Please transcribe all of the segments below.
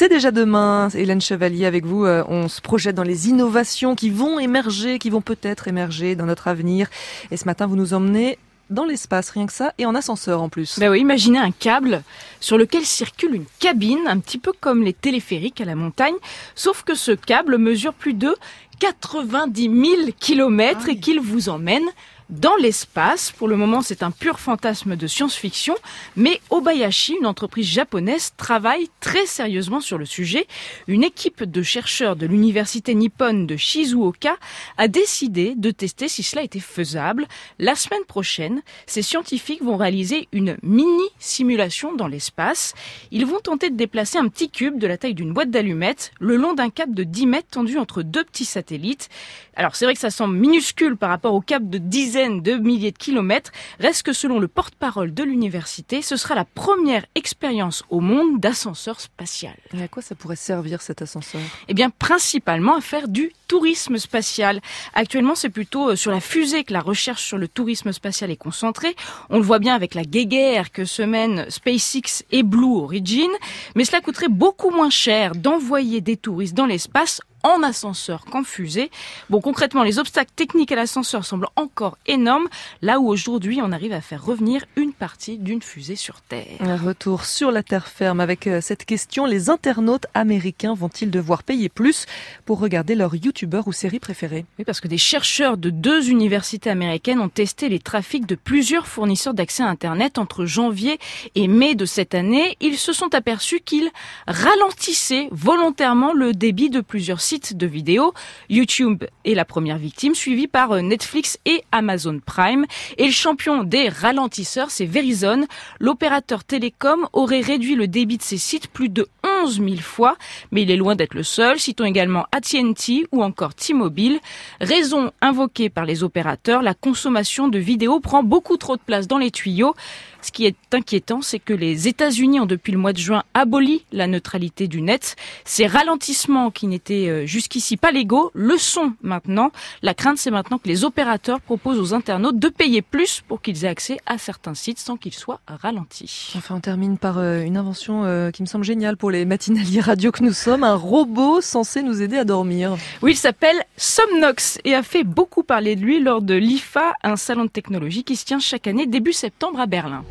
C'est déjà demain, Hélène Chevalier, avec vous, euh, on se projette dans les innovations qui vont émerger, qui vont peut-être émerger dans notre avenir. Et ce matin, vous nous emmenez dans l'espace, rien que ça, et en ascenseur en plus. Ben oui, imaginez un câble sur lequel circule une cabine, un petit peu comme les téléphériques à la montagne, sauf que ce câble mesure plus de 90 000 kilomètres et qu'il vous emmène dans l'espace. Pour le moment, c'est un pur fantasme de science-fiction, mais Obayashi, une entreprise japonaise, travaille très sérieusement sur le sujet. Une équipe de chercheurs de l'université nippone de Shizuoka a décidé de tester si cela était faisable. La semaine prochaine, ces scientifiques vont réaliser une mini simulation dans l'espace. Ils vont tenter de déplacer un petit cube de la taille d'une boîte d'allumettes le long d'un câble de 10 mètres tendu entre deux petits satellites. Alors c'est vrai que ça semble minuscule par rapport au câble de dizaines de milliers de kilomètres. Reste que selon le porte-parole de l'université, ce sera la première expérience au monde d'ascenseur spatial. Et à quoi ça pourrait servir cet ascenseur? Eh bien, principalement à faire du tourisme spatial. Actuellement, c'est plutôt euh, sur la fusée que la recherche sur le tourisme spatial est concentrée. On le voit bien avec la guéguerre que se mènent SpaceX et Blue Origin. Mais cela coûterait beaucoup moins cher d'envoyer des touristes dans l'espace en ascenseur qu'en fusée. Bon, concrètement, les obstacles techniques à l'ascenseur semblent encore énormes, là où aujourd'hui on arrive à faire revenir une partie d'une fusée sur Terre. Un retour sur la terre ferme avec euh, cette question, les internautes américains vont-ils devoir payer plus pour regarder leur youtubeur ou série préférée Oui, parce que des chercheurs de deux universités américaines ont testé les trafics de plusieurs fournisseurs d'accès à Internet entre janvier et mai de cette année. Ils se sont aperçus qu'ils ralentissaient volontairement le débit de plusieurs sites de vidéos. YouTube est la première victime, suivie par euh, Netflix et Amazon Prime. Et le champion des ralentisseurs, c'est Verizon. L'opérateur télécom aurait réduit le débit de ses sites plus de 11 000 fois, mais il est loin d'être le seul. Citons également AT&T ou encore T-Mobile. Raison invoquée par les opérateurs, la consommation de vidéos prend beaucoup trop de place dans les tuyaux. Ce qui est inquiétant, c'est que les États-Unis ont depuis le mois de juin aboli la neutralité du net. Ces ralentissements qui n'étaient euh, jusqu'ici pas légaux le sont maintenant. La crainte, c'est maintenant que les opérateurs proposent aux internautes de payer plus pour qu'ils aient accès à certains sites sans qu'ils soient ralentis. Enfin, on termine par euh, une invention euh, qui me semble géniale pour les matinaliers radio que nous sommes, un robot censé nous aider à dormir. Oui, il s'appelle Somnox et a fait beaucoup parler de lui lors de l'IFA, un salon de technologie qui se tient chaque année début septembre à Berlin.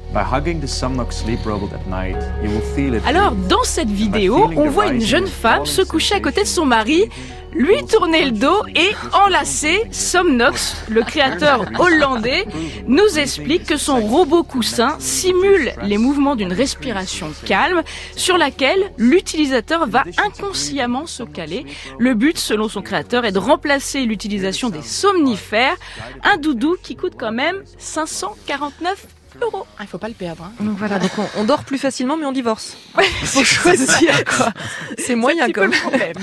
Alors, dans cette vidéo, on voit une jeune femme se coucher à côté de son mari, lui tourner le dos et enlacer Somnox, le créateur hollandais, nous explique que son robot coussin simule les mouvements d'une respiration calme sur laquelle l'utilisateur va inconsciemment se caler. Le but, selon son créateur, est de remplacer l'utilisation des somnifères, un doudou qui coûte quand même 549 euros. Ah, il faut pas le perdre. Hein. Donc voilà, donc on, on, dort plus facilement, mais on divorce. Ouais, faut choisir quoi. C'est moyen comme problème.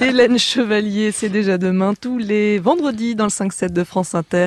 Hélène Chevalier, c'est déjà demain tous les vendredis dans le 5-7 de France Inter.